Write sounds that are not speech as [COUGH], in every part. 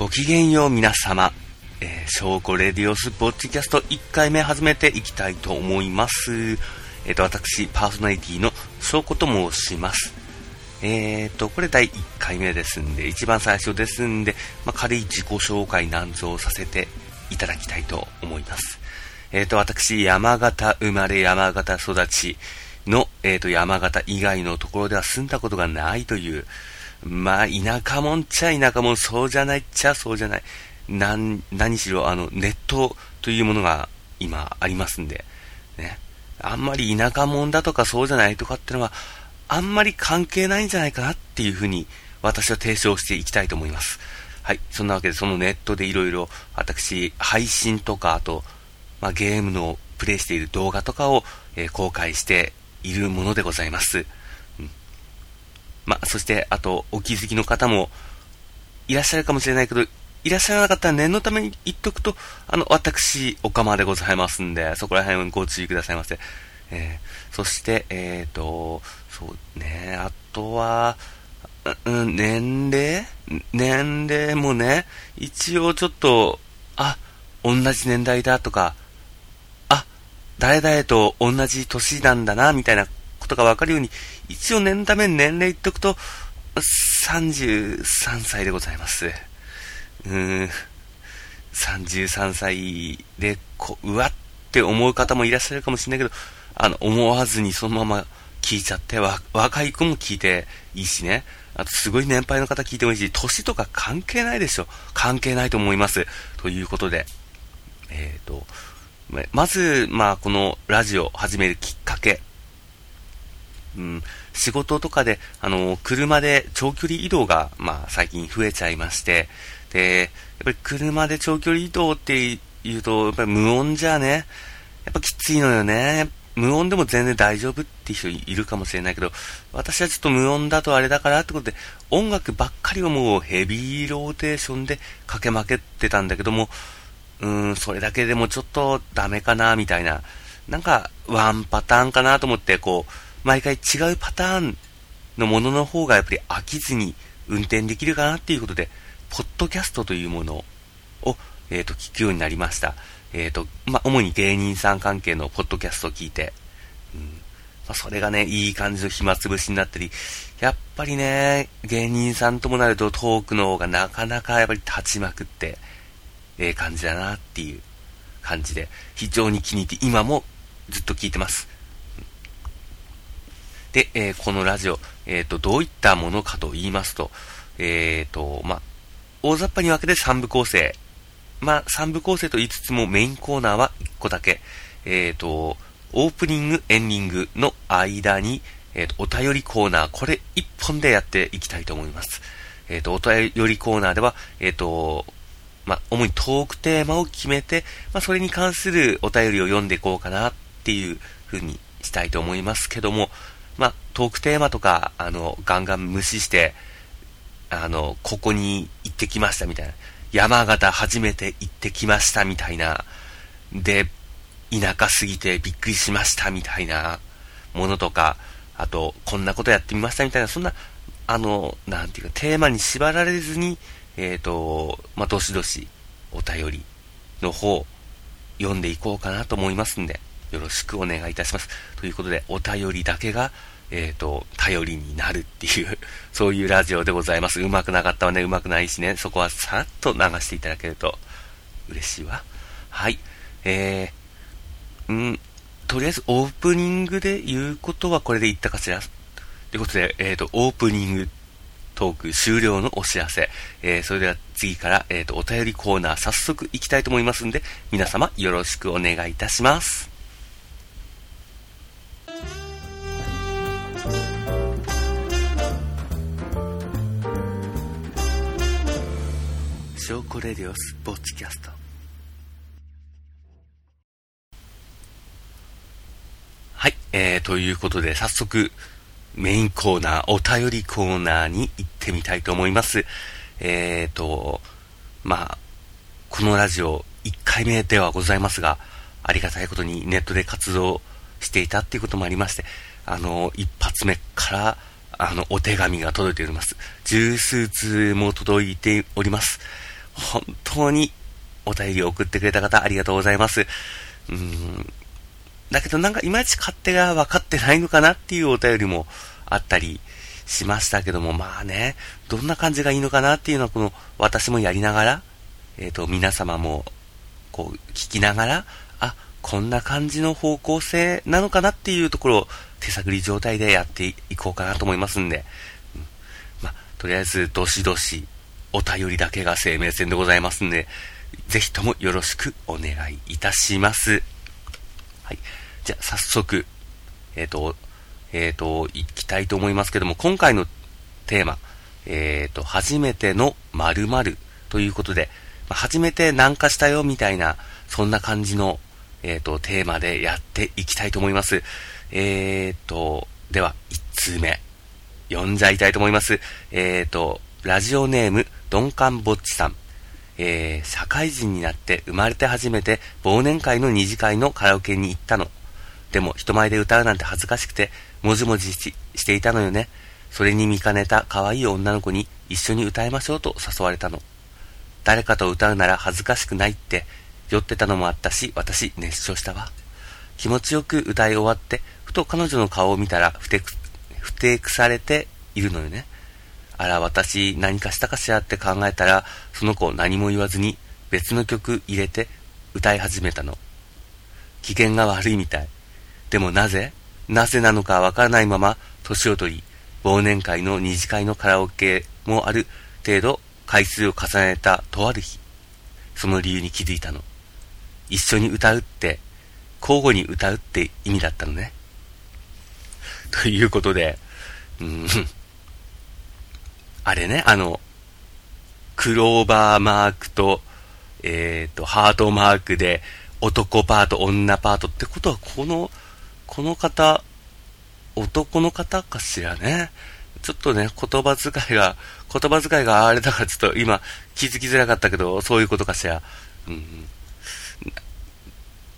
ごきげんよう皆様。えー、証拠レディオスポッチキャスト1回目始めていきたいと思います。えっ、ー、と、私、パーソナリティの証拠と申します。えっ、ー、と、これ第1回目ですんで、一番最初ですんで、まあ、軽い自己紹介なんぞをさせていただきたいと思います。えっ、と、私、山形生まれ山形育ちの、えっ、と、山形以外のところでは住んだことがないという、まあ、田舎もんちゃ田舎もん、そうじゃないっちゃそうじゃない。何、何しろ、あの、ネットというものが今ありますんで、ね。あんまり田舎もんだとかそうじゃないとかってのは、あんまり関係ないんじゃないかなっていうふうに、私は提唱していきたいと思います。はい。そんなわけで、そのネットでいろいろ、私、配信とか、あと、まあ、ゲームのプレイしている動画とかを、えー、公開しているものでございます。まあ、そして、あと、お気づきの方もいらっしゃるかもしれないけど、いらっしゃらなかったら念のために言っとくと、あの、私、おかまでございますんで、そこら辺ご注意くださいませ。えー、そして、えっ、ー、と、そうね、あとは、うん、年齢？年齢もね、一応ちょっと、あ、同じ年代だとか、あ、誰々と同じ年なんだな、みたいなことがわかるように、一応念のため年齢言っとくと、33歳でございます。うーん、33歳で、こう、うわって思う方もいらっしゃるかもしれないけど、あの、思わずにそのまま聞いちゃって、若い子も聞いていいしね。あと、すごい年配の方聞いてもいいし、年とか関係ないでしょ。関係ないと思います。ということで、えっ、ー、と、まず、まあ、このラジオ始めるきっかけ。うん、仕事とかで、あの、車で長距離移動が、まあ、最近増えちゃいまして、で、やっぱり車で長距離移動って言うと、やっぱり無音じゃね、やっぱきついのよね。無音でも全然大丈夫って人いるかもしれないけど、私はちょっと無音だとあれだからってことで、音楽ばっかりをもうヘビーローテーションで駆けまけてたんだけども、うーん、それだけでもちょっとダメかな、みたいな。なんか、ワンパターンかなと思って、こう、毎回違うパターンのものの方がやっぱり飽きずに運転できるかなっていうことで、ポッドキャストというものを、えっ、ー、と、聞くようになりました。えっ、ー、と、まあ、主に芸人さん関係のポッドキャストを聞いて、うんまあ、それがね、いい感じの暇つぶしになったり、やっぱりね、芸人さんともなるとトークの方がなかなかやっぱり立ちまくって、ええ感じだなっていう感じで、非常に気に入って、今もずっと聞いてます。で、えー、このラジオ、えっ、ー、と、どういったものかと言いますと、えっ、ー、と、ま大雑把に分けて3部構成。まあ、3部構成と言いつつもメインコーナーは1個だけ。えっ、と、オープニング、エンディングの間に、えっ、と、お便りコーナー、これ1本でやっていきたいと思います。えっ、と、お便りコーナーでは、えっ、と、ま、主にトークテーマを決めて、ま、それに関するお便りを読んでいこうかなっていう風にしたいと思いますけども、まあ、トークテーマとか、あの、ガンガン無視して、あの、ここに行ってきましたみたいな。山形初めて行ってきましたみたいな。で、田舎すぎてびっくりしましたみたいなものとか、あと、こんなことやってみましたみたいな、そんな、あの、なんていうか、テーマに縛られずに、えっ、ー、と、まあ、どしどしお便りの方、読んでいこうかなと思いますんで、よろしくお願いいたします。ということで、お便りだけが、えっ、ー、と、頼りになるっていう [LAUGHS] そういうラジオでございます。うまくなかったわね、うまくないしね、そこはさっと流していただけると嬉しいわ。はい。えー、んとりあえずオープニングで言うことはこれで言ったかしら。ということで、えっ、ー、と、オープニングトーク終了のお知らせ。えー、それでは次から、えっ、ー、と、お便りコーナー早速行きたいと思いますんで、皆様よろしくお願いいたします。証拠レディオスポッチキャストはい、えー、ということで早速メインコーナー、お便りコーナーに行ってみたいと思います。えーと、まあ、このラジオ1回目ではございますが、ありがたいことにネットで活動していたっていうこともありまして、あの、一発目から、あの、お手紙が届いております。十数通も届いております。本当にお便りを送ってくれた方ありがとうございます。うん。だけどなんかいまいち勝手が分かってないのかなっていうお便りもあったりしましたけども、まあね、どんな感じがいいのかなっていうのはこの私もやりながら、えっ、ー、と、皆様もこう聞きながら、あ、こんな感じの方向性なのかなっていうところを手探り状態でやっていこうかなと思いますんで、うん、まあ、とりあえずどしどしお便りだけが生命線でございますんで、ぜひともよろしくお願いいたします。はい。じゃあ、早速、えっ、ー、と、えっ、ー、と、いきたいと思いますけども、今回のテーマ、えっ、ー、と、初めての〇〇ということで、ま、初めて南下したよみたいな、そんな感じの、えっ、と、テーマでやっていきたいと思います。えっ、と、では、1通目、読んじゃいたいと思います。えっ、と、ラジオネーム、鈍感ぼっちさん。えー、社会人になって生まれて初めて忘年会の二次会のカラオケに行ったの。でも人前で歌うなんて恥ずかしくて、もじもじしていたのよね。それに見かねた可愛い女の子に一緒に歌いましょうと誘われたの。誰かと歌うなら恥ずかしくないって酔ってたのもあったし、私熱唱したわ。気持ちよく歌い終わって、ふと彼女の顔を見たらふてく、ふてくされているのよね。あら、私何かしたかしらって考えたら、その子何も言わずに別の曲入れて歌い始めたの。機嫌が悪いみたい。でもなぜなぜなのかわからないまま、年を取り、忘年会の二次会のカラオケもある程度回数を重ねたとある日、その理由に気づいたの。一緒に歌うって、交互に歌うって意味だったのね。ということで、うん、あれね、あの、クローバーマークと、えっ、ー、と、ハートマークで、男パート、女パートってことは、この、この方、男の方かしらね。ちょっとね、言葉遣いが、言葉遣いがあれだからちょっと今気づきづらかったけど、そういうことかしら。うん。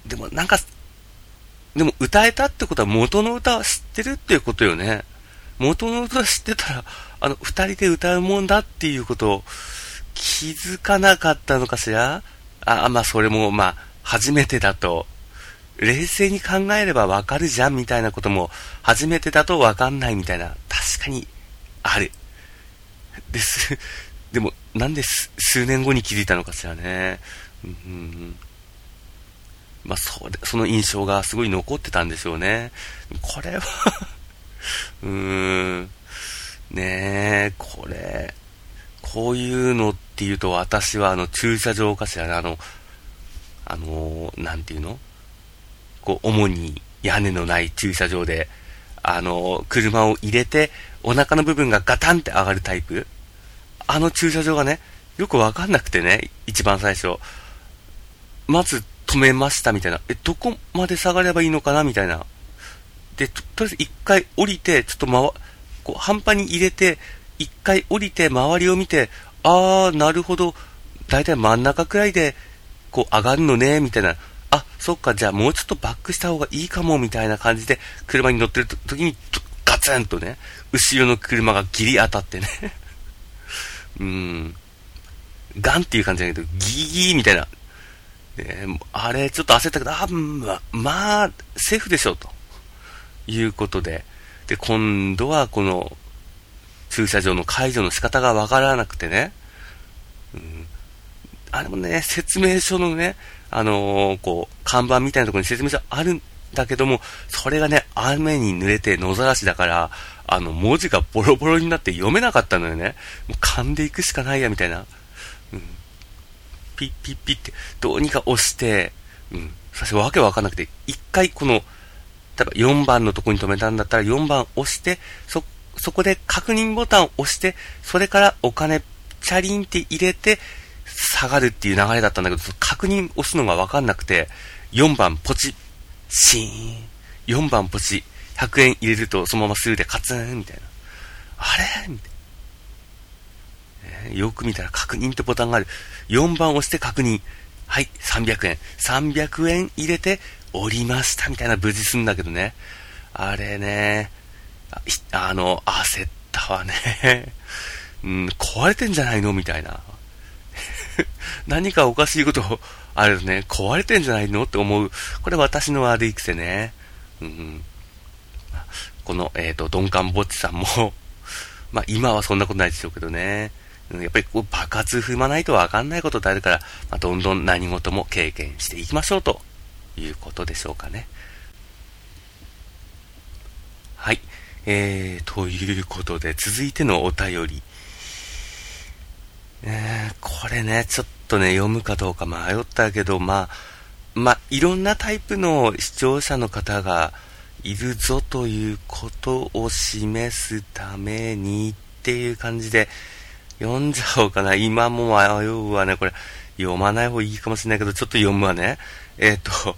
でもなんか、でも歌えたってことは元の歌は知ってるっていうことよね。元の歌知ってたら、あの、二人で歌うもんだっていうことを気づかなかったのかしら？あ、まあ、それも、まあ、初めてだと、冷静に考えればわかるじゃんみたいなことも、初めてだとわかんないみたいな、確かに、ある。です。でも、なんで数年後に気づいたのかしらね。うん、うん、まあ、それ、その印象がすごい残ってたんでしょうね。これは [LAUGHS] うーん。ねえ、これ、こういうのっていうと私はあの駐車場かしらね、あの、あの、なんていうの？こう、主に屋根のない駐車場で、あの、車を入れて、お腹の部分がガタンって上がるタイプ？あの駐車場がね、よくわかんなくてね、一番最初。まず止めましたみたいな。え、どこまで下がればいいのかな？みたいな。で、とりあえず一回降りて、ちょっと回、こう、半端に入れて、一回降りて周りを見て、あー、なるほど、だいたい真ん中くらいで、こう上がるのね、みたいな。あ、そっか、じゃあもうちょっとバックした方がいいかも、みたいな感じで、車に乗ってる時に、ガツンとね、後ろの車がギリ当たってね。[LAUGHS] うーん。ガンっていう感じだけど、ギーギーみたいな。であれ、ちょっと焦ったけど、あ、ま、まあ、セーフでしょ、ということで。で、今度はこの、駐車場の解除の仕方がわからなくてね。うん。あれもね、説明書のね、あのー、こう、看板みたいなところに説明書あるんだけども、それがね、雨に濡れて野ざらしだから、あの、文字がボロボロになって読めなかったのよね。もう噛んでいくしかないや、みたいな。うん。ピッピッピッって、どうにか押して、うん。最初わけわかんなくて、一回この、例えば4番のとこに止めたんだったら4番押して、そ、そこで確認ボタンを押して、それからお金、チャリンって入れて、下がるっていう流れだったんだけど、確認押すのがわかんなくて、4番ポチ、シーン。4番ポチ、100円入れるとそのままスルーでカツンみたいな。あれ？みたいな。よく見たら確認ってボタンがある。4番押して確認。はい、300円。300円入れて降りましたみたいな無事すんだけどね。あれね、ああの、焦ったわね。[LAUGHS] うん、壊れてんじゃないのみたいな。[LAUGHS] 何かおかしいことあるね、壊れてんじゃないのって思う。これ私の悪い癖ね。うん、この、えっ、ー、と、鈍感ぼっちさんも [LAUGHS] まあ今はそんなことないでしょうけどね。やっぱりこう爆発踏まないとわかんないことってあるから、まあ、どんどん何事も経験していきましょうということでしょうかね。はい。えー、ということで、続いてのお便り。えー、これね、ちょっとね、読むかどうか迷ったけど、まあ、まあ、いろんなタイプの視聴者の方がいるぞということを示すためにっていう感じで読んじゃおうかな。今も迷うわね。これ、読まない方がいいかもしれないけど、ちょっと読むわね。えっ、ー、と、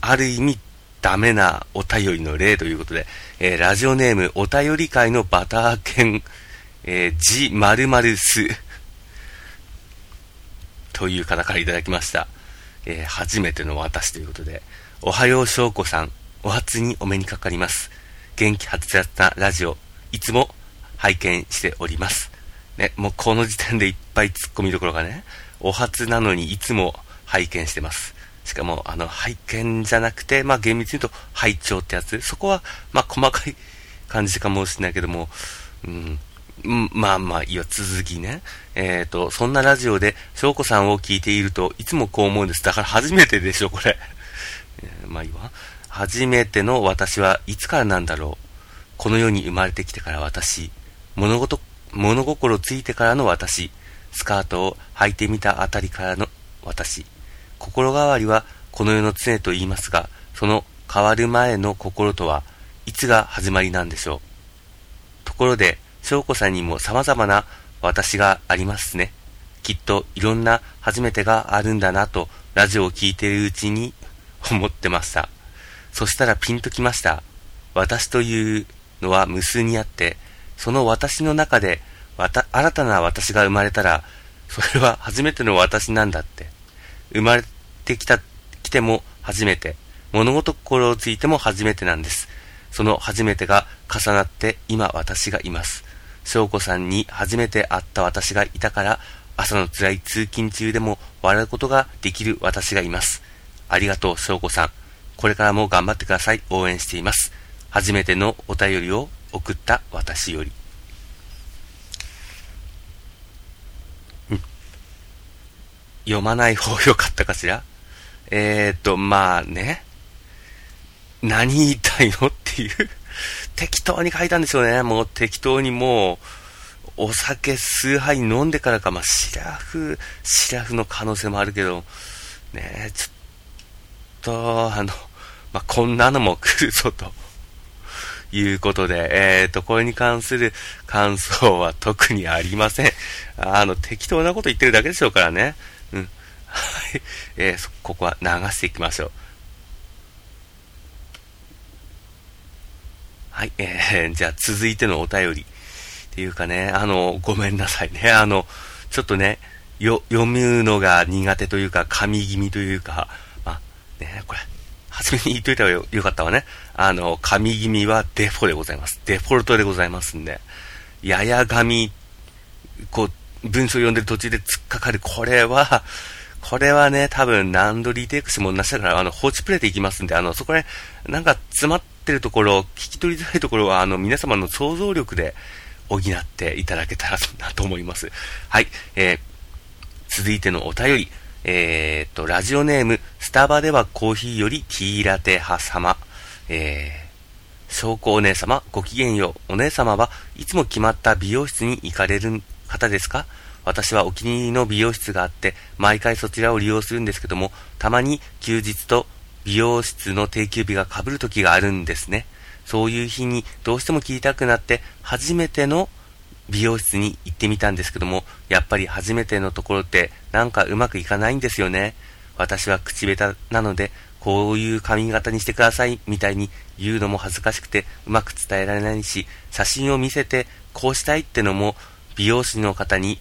ある意味、ダメなお便りの例ということで、えー、ラジオネーム、お便り会のバター犬、えー、じ〇〇す、という方からいただきました。えー、初めての私ということで、おはよう翔子さん、お初にお目にかかります。元気発達なラジオ、いつも拝見しております。ね、もうこの時点でいっぱい突っ込みどころがね、お初なのにいつも拝見してます。しかも、あの、拝見じゃなくて、まあ厳密に言うと、拝聴ってやつ。そこは、まあ細かい感じかもしれないけども、うん、まあまあ、いや、続きね。えっ、ー、と、そんなラジオで、翔子さんを聞いていると、いつもこう思うんです。だから初めてでしょ、これ。えー、まあいいわ。初めての私はいつからなんだろう。この世に生まれてきてから私。物事、物心ついてからの私。スカートを履いてみたあたりからの私。心変わりはこの世の常と言いますが、その変わる前の心とは、いつが始まりなんでしょう。ところで、翔子さんにも様々な私がありますね。きっといろんな初めてがあるんだなと、ラジオを聞いているうちに思ってました。そしたらピンときました。私というのは無数にあって、その私の中で、新たな私が生まれたら、それは初めての私なんだって。生まれてきた、来ても初めて。物事心をついても初めてなんです。その初めてが重なって今私がいます。翔子さんに初めて会った私がいたから、朝の辛い通勤中でも笑うことができる私がいます。ありがとう、翔子さん。これからも頑張ってください。応援しています。初めてのお便りを送った私より。読まない方がよかったかしら？えーと、まあね。何言いたいのっていう適当に書いたんでしょうね。もう適当にもう、お酒数杯飲んでからか、まあ、シラフ、シラフの可能性もあるけど、ねちょっと、あの、まあ、こんなのも来るぞと。いうことで、えっ、ー、と、これに関する感想は特にありません。あの、適当なこと言ってるだけでしょうからね。えー、ここは流していきましょう。はい、えー、[LAUGHS] じゃあ続いてのお便り。っていうかね、あの、ごめんなさいね。あの、ちょっとね、よ、読むのが苦手というか、神気味というか、まあ、ね、これ、初めに言っといた方がよよかったわね。あの、神気味はデフォでございます。デフォルトでございますんで、やや神、こう、文章読んでる途中で突っかかる、これは、これはね、多分何度リテイクしてもなしだから、あの、放置プレイでいきますんで、あの、そこで、なんか詰まってるところ、聞き取りづらいところは、あの、皆様の想像力で補っていただけたらなと思います。はい、えー、続いてのお便り、えー、と、ラジオネーム、スタバではコーヒーよりティーラテ派様、えー、証拠お姉様、ごきげんよう。お姉様はいつも決まった美容室に行かれる方ですか？私はお気に入りの美容室があって、毎回そちらを利用するんですけども、たまに休日と美容室の定休日が被る時があるんですね。そういう日にどうしても切りたくなって、初めての美容室に行ってみたんですけども、やっぱり初めてのところってなんかうまくいかないんですよね。私は口下手なので、こういう髪型にしてくださいみたいに言うのも恥ずかしくてうまく伝えられないし、写真を見せてこうしたいってのも美容師の方に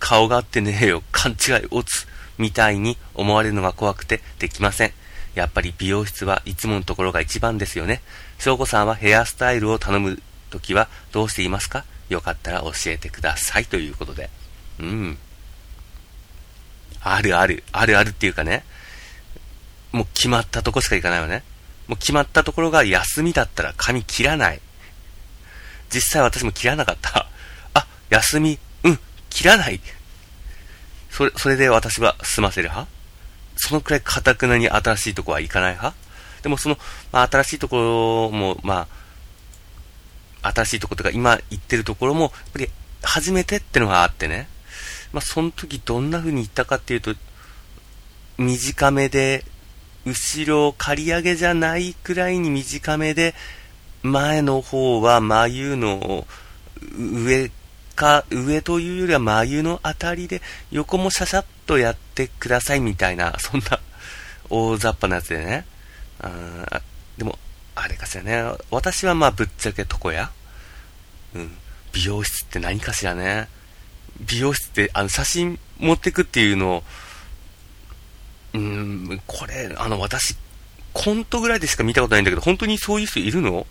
顔があってねえよ、勘違いおつ、みたいに思われるのが怖くてできません。やっぱり美容室はいつものところが一番ですよね。翔子さんはヘアスタイルを頼むときはどうしていますか？よかったら教えてくださいということで。うん。あるある。あるあるっていうかね、もう決まったとこしか行かないわね。もう決まったところが休みだったら髪切らない。実際私も切らなかった。あ、休み、切らない。それ、それで私は済ませる派？そのくらい堅くなに新しいとこは行かない派？でもその、まあ、新しいところも、まあ、新しいところとか今行ってるところも、やっぱり初めてってのがあってね。まあ、その時どんな風に行ったかっていうと、短めで、後ろ刈り上げじゃないくらいに短めで、前の方は眉の上か、上というよりは眉のあたりで、横もシャシャッとやってくださいみたいな、[LAUGHS] そんな大雑把なやつでね。あでも、あれかしらね。私はまあぶっちゃけ床屋。うん。美容室って何かしらね。美容室ってあの写真持ってくっていうのを、うん、これ、あの私、コントぐらいでしか見たことないんだけど、本当にそういう人いるの？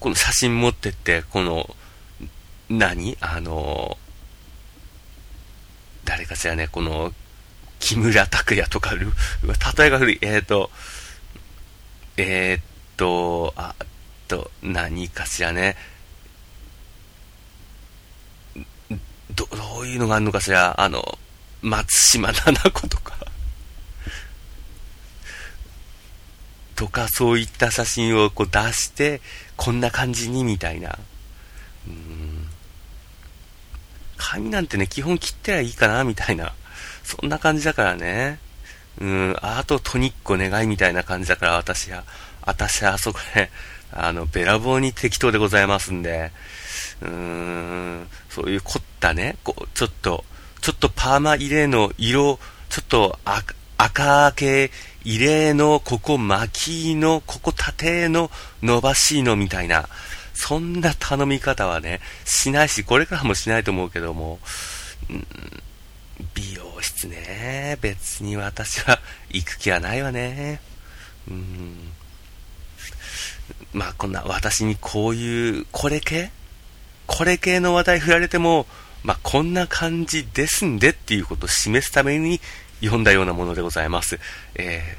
この写真持ってって、この、何？あの、誰かしらね、この、木村拓哉とか、[LAUGHS] 例えが古い、えっ、ー、と、えー、と、あと、何かしらね、ど、どういうのがあるのかしら、あの、松島菜々子とか。[LAUGHS] とか、そういった写真をこう出して、こんな感じにみたいな。うん。髪なんてね、基本切ってりゃいいかな、みたいな。[LAUGHS] そんな感じだからね。うん、あとトニックお願いみたいな感じだから、私は。私はあそこで、[LAUGHS] あの、べらぼうに適当でございますんで。うーん、そういう凝ったね、こう、ちょっと、ちょっとパーマ入れの色、ちょっと赤系入れの、ここ巻きの、ここ縦の伸ばしのみたいな、そんな頼み方はね、しないし、これからもしないと思うけども、ん美容室ね、別に私は行く気はないわね。うん。まあこんな私にこういう、これ系？これ系の話題振られても、まあ、こんな感じですんでっていうことを示すために読んだようなものでございます。え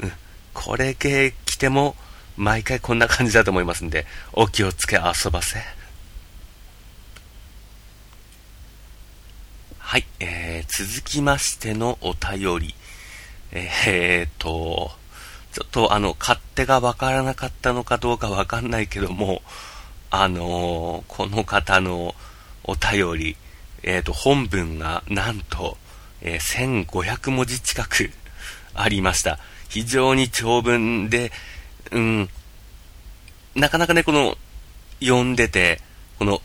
ー、うん、これ系来ても毎回こんな感じだと思いますんで、お気をつけ遊ばせ。はい、えー、続きましてのお便り。えー、っと、ちょっとあの、勝手がわからなかったのかどうかわかんないけども、あのー、この方のお便り、えっ、ー、と、本文がなんと、えー、1500文字近くありました。非常に長文で、うん、なかなかね、この、読んでて、この、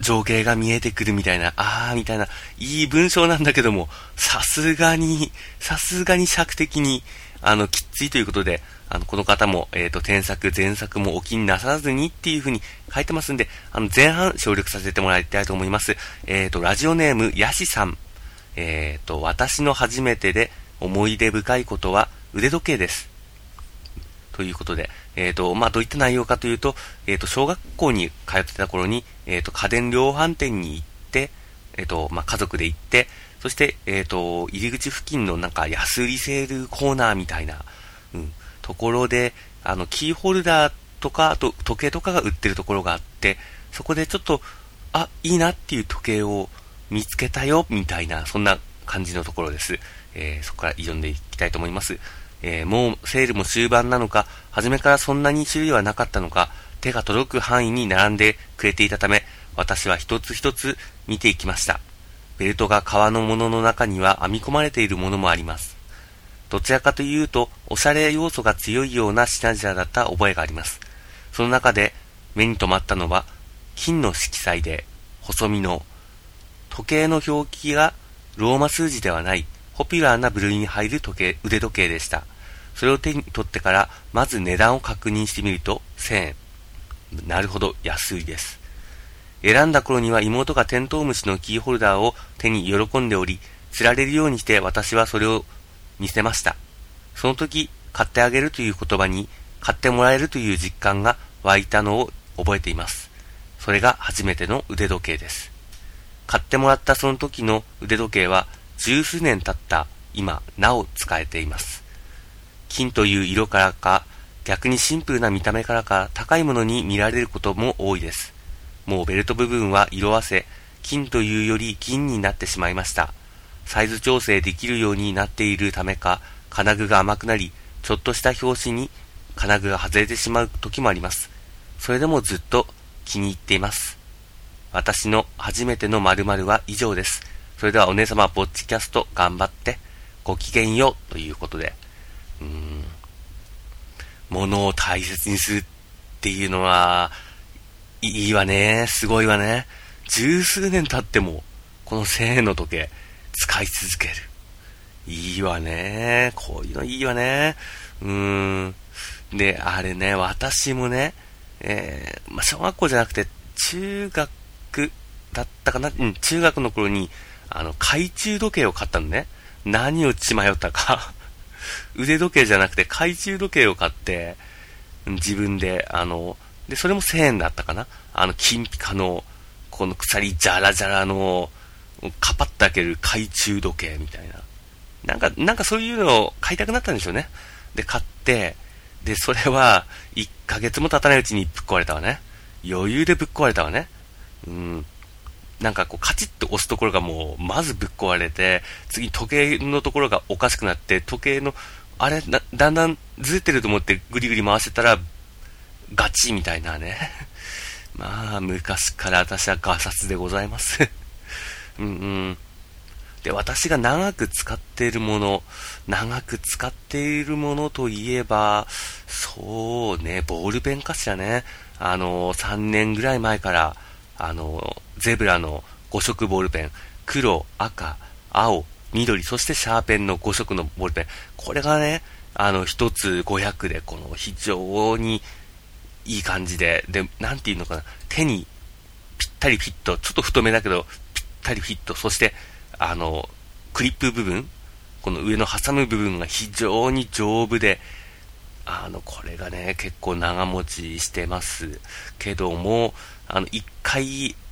情景が見えてくるみたいな、あーみたいな、いい文章なんだけども、さすがに、さすがに尺的に、あの、きっついということで、あの、この方も、えっ、ー、と、添削、前作もお気になさらずにっていう風に書いてますんで、あの、前半省略させてもらいたいと思います。えっ、ー、と、ラジオネーム、ヤシさん。えっ、ー、と、私の初めてで思い出深いことは腕時計です。ということで、えっ、と、まあ、どういった内容かというと、えっ、と、小学校に通ってた頃に、えっ、と、家電量販店に行って、えっ、と、まあ、家族で行って、そして、えっ、と、入り口付近のなんか安売りセールコーナーみたいな、うん、ところで、あの、キーホルダーとか、あと時計とかが売ってるところがあって、そこでちょっと、あ、いいなっていう時計を見つけたよ、みたいな、そんな感じのところです。えー、そこから読んでいきたいと思います。えー、もうセールも終盤なのか、初めからそんなに種類はなかったのか、手が届く範囲に並んでくれていたため、私は一つ一つ見ていきました。ベルトが革のものの中には編み込まれているものもあります。どちらかというと、おしゃれ要素が強いような品々だった覚えがあります。その中で目に留まったのは、金の色彩で、細身の、時計の表記がローマ数字ではない、ポピュラーな部類に入る時計、腕時計でした。それを手に取ってから、まず値段を確認してみると、1000円。なるほど、安いです。選んだ頃には妹がテントウムシのキーホルダーを手に喜んでおり、釣られるようにして私はそれを見せました。その時、買ってあげるという言葉に、買ってもらえるという実感が湧いたのを覚えています。それが初めての腕時計です。買ってもらったその時の腕時計は、十数年経った今、なお使えています。金という色からか、逆にシンプルな見た目からか高いものに見られることも多いです。もうベルト部分は色あせ、金というより銀になってしまいました。サイズ調整できるようになっているためか、金具が甘くなり、ちょっとした拍子に金具が外れてしまう時もあります。それでもずっと気に入っています。私の初めての〇〇は以上です。それではお姉様、ぼっちキャスト頑張って、ごきげんようということで、うん、物を大切にするっていうのは、いいわね、すごいわね。十数年経っても、この1000円の時計、使い続ける。いいわね。こういうのいいわね。うーん。で、あれね、私もね、えー、まあ、小学校じゃなくて、中学だったかな？うん、中学の頃に、あの、懐中時計を買ったのね。何を血迷ったか [LAUGHS] 腕時計じゃなくて懐中時計を買って、自分で、あの、で、それも1000円だったかなあの、金ピカの、この鎖じゃらじゃらの、カパッと開ける懐中時計みたいな。なんか、なんかそういうのを買いたくなったんでしょうね。で、買って、で、それは、1ヶ月も経たないうちにぶっ壊れたわね。余裕でぶっ壊れたわね。うん。なんかこう、カチッと押すところがもう、まずぶっ壊れて、次時計のところがおかしくなって、時計の、あれだんだんずれてると思ってぐりぐり回してたら、ガチみたいなね。[LAUGHS] まあ、昔から私はガサツでございます [LAUGHS] うんうん。で、私が長く使っているもの、長く使っているものといえば、そうね、ボールペンかしらね。あの、3年ぐらい前から、あの、ゼブラの5色ボールペン、黒、赤、青、緑、そしてシャーペンの5色のボールペン。これがね、あの、1つ500で、この非常にいい感じで、で、なんていうのかな、手にぴったりフィット、ちょっと太めだけど、ぴったりフィット、そして、あの、クリップ部分、この上の挟む部分が非常に丈夫で、あの、これがね、結構長持ちしてますけども、あの、1回、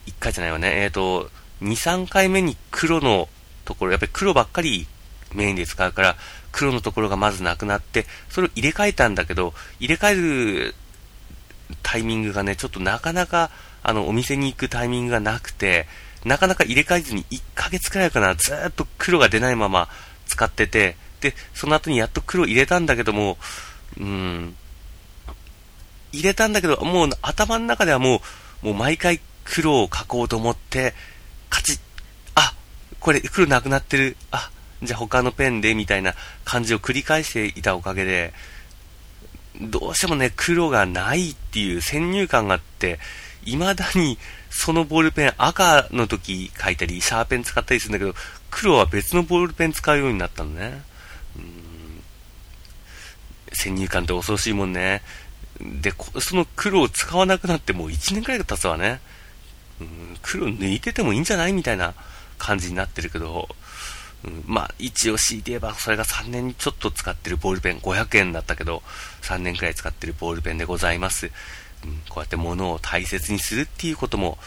1回じゃないわね、えっ、ー、と、2、3回目に黒のところ、やっぱり黒ばっかりメインで使うから、黒のところがまずなくなって、それを入れ替えたんだけど、入れ替えるタイミングがね、ちょっとなかなか、あの、お店に行くタイミングがなくて、なかなか入れ替えずに1ヶ月くらいかな、ずっと黒が出ないまま使ってて、で、その後にやっと黒入れたんだけども、うん、入れたんだけど、もう頭の中ではもう、もう毎回黒を描こうと思って、カチッ、あ、これ黒なくなってる、あ、じゃあ他のペンで、みたいな感じを繰り返していたおかげで、どうしてもね、黒がないっていう先入観があって、未だにそのボールペン赤の時書いたり、シャーペン使ったりするんだけど、黒は別のボールペン使うようになったのね。先入観って恐ろしいもんね。で、その黒を使わなくなってもう1年くらいが経つわね。うん、黒抜いててもいいんじゃないみたいな感じになってるけど、うん、まあ、一応強いて言えば、それが3年ちょっと使ってるボールペン、500円だったけど、3年くらい使ってるボールペンでございます。うん、こうやって物を大切にするっていうことも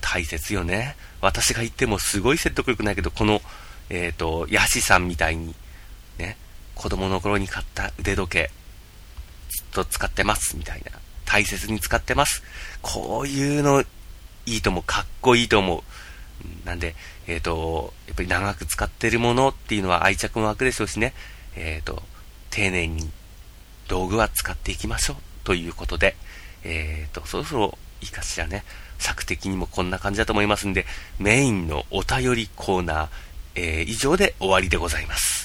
大切よね。私が言ってもすごい説得力ないけど、この、えっ、ー、と、ヤシさんみたいに、ね、子供の頃に買った腕時計、ずっと使ってます、みたいな。大切に使ってます。こういうの、いいと思う。かっこいいと思う。なんで、えっ、ー、と、やっぱり長く使ってるものっていうのは愛着も湧くでしょうしね、えっ、ー、と、丁寧に道具は使っていきましょうということで、えっ、ー、と、そろそろいいかしらね。作的にもこんな感じだと思いますんで、メインのお便りコーナー、えー、以上で終わりでございます。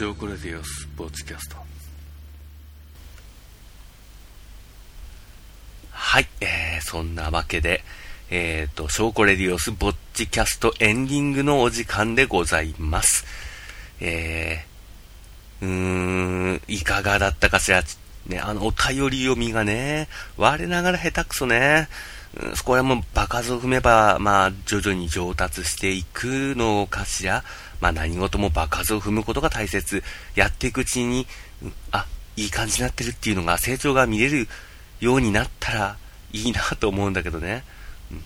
ショーコレディオスポーツキャストはい、えー、そんなわけで、えっ、ー、と、ショーコレディオスぼっちキャストエンディングのお時間でございます。えー、うーん、いかがだったかしら？ね、あの、お便り読みがね、我ながら下手くそね。うん、そこはもう場数を踏めば、まあ、徐々に上達していくのかしら？まあ、何事も場数を踏むことが大切。やっていくうちに、うん、あ、いい感じになってるっていうのが、成長が見れるようになったらいいなと思うんだけどね。うん、うん、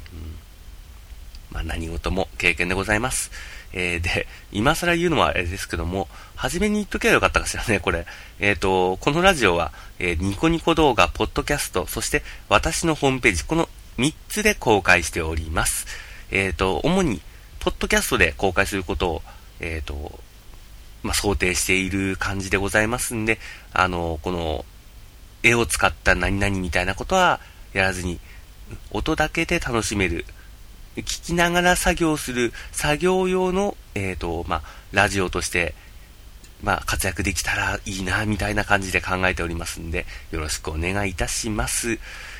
まあ、何事も経験でございます。えー、で、今更言うのはあれですけども、初めに言っとけばよかったかしらね、これ。えっ、ー、と、このラジオは、えー、ニコニコ動画、ポッドキャスト、そして私のホームページ、この3つで公開しております。えっ、と、主に、ポッドキャストで公開することを、えっ、と、まあ、想定している感じでございますんで、あの、この、絵を使った何々みたいなことはやらずに、音だけで楽しめる聞きながら作業する作業用の、えっ、ー、と、まあ、ラジオとして、まあ、活躍できたらいいな、みたいな感じで考えておりますんで、よろしくお願いいたします。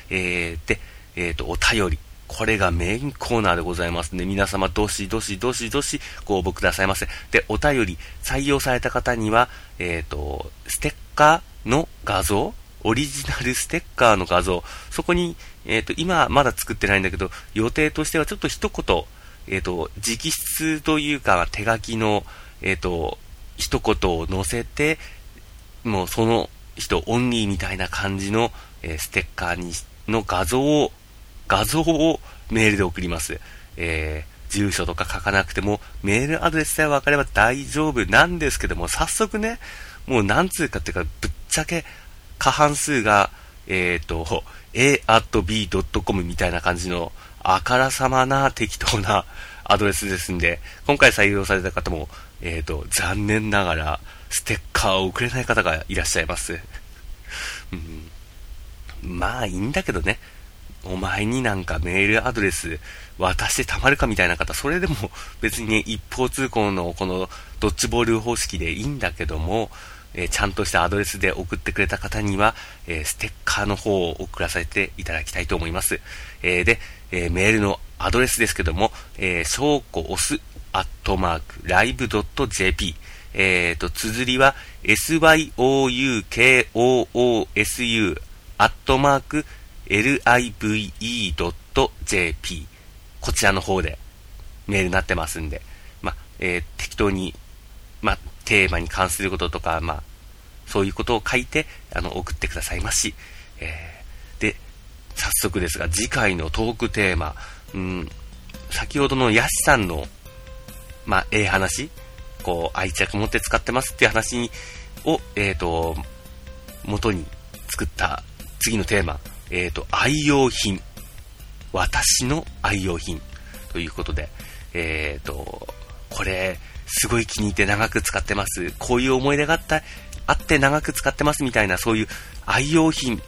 えー、で、えっ、ー、と、お便り。これがメインコーナーでございますんで、皆様、どしどしどしどしご応募くださいませ。で、お便り、採用された方には、えっ、ー、と、ステッカーの画像オリジナルステッカーの画像、そこに、えっ、ー、と、今まだ作ってないんだけど、予定としてはちょっと一言、えっ、ー、と、直筆というか、手書きの、えっ、と、一言を載せて、もうその人オンリーみたいな感じの、えステッカーに、の画像を、画像をメールで送ります。えー、住所とか書かなくても、メールアドレスさえ分かれば大丈夫なんですけども、早速ね、もう何通かっていうか、ぶっちゃけ過半数が、えっ、ー、と、a.b.com みたいな感じの、あからさまな適当な [LAUGHS] アドレスですんで、今回採用された方も、えっ、ー、と、残念ながら、ステッカーを送れない方がいらっしゃいます。うん、まあ、いいんだけどね。お前になんかメールアドレス渡してたまるかみたいな方、それでも別にね、一方通行のこのドッジボール方式でいいんだけども、えー、ちゃんとしたアドレスで送ってくれた方には、えー、ステッカーの方を送らせていただきたいと思います。えー、で、えメールのアドレスですけども、えー、証拠押す、アットマーク、live.jp、えーと、綴りは、syoukoosu、アットマーク、live.jp、こちらの方でメールになってますんで、まえー、適当に、まテーマに関することとか、まあ、そういうことを書いて、あの、送ってくださいまし、えー、で、早速ですが、次回のトークテーマ、うん、先ほどのヤシさんの、まあ、ええ話、こう、愛着持って使ってますっていう話を、えっ、ー、と、元に作った次のテーマ、えっ、ー、と、愛用品。私の愛用品。ということで、えっ、ー、と、これ、すごい気に入って長く使ってます。こういう思い出があった、あって長く使ってますみたいな、そういう愛用品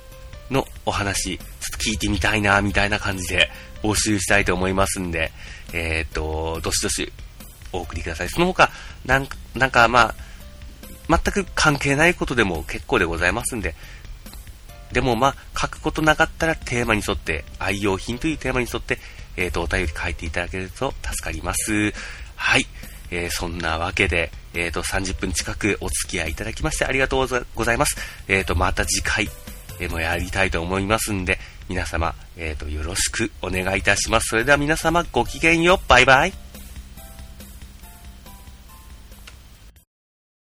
のお話、ちょっと聞いてみたいな、みたいな感じで募集したいと思いますんで、えっ、と、どしどしお送りください。その他、なんか、なんかまあ、全く関係ないことでも結構でございますんで、でもまあ、書くことなかったらテーマに沿って、愛用品というテーマに沿って、えっ、ー、と、お便り書いていただけると助かります。はい。えー、そんなわけで、えっ、ー、と、30分近くお付き合いいただきましてありがとうございます。えっ、と、また次回、えもやりたいと思いますんで、皆様、えっ、と、よろしくお願いいたします。それでは皆様、ごきげんよう。バイバイ。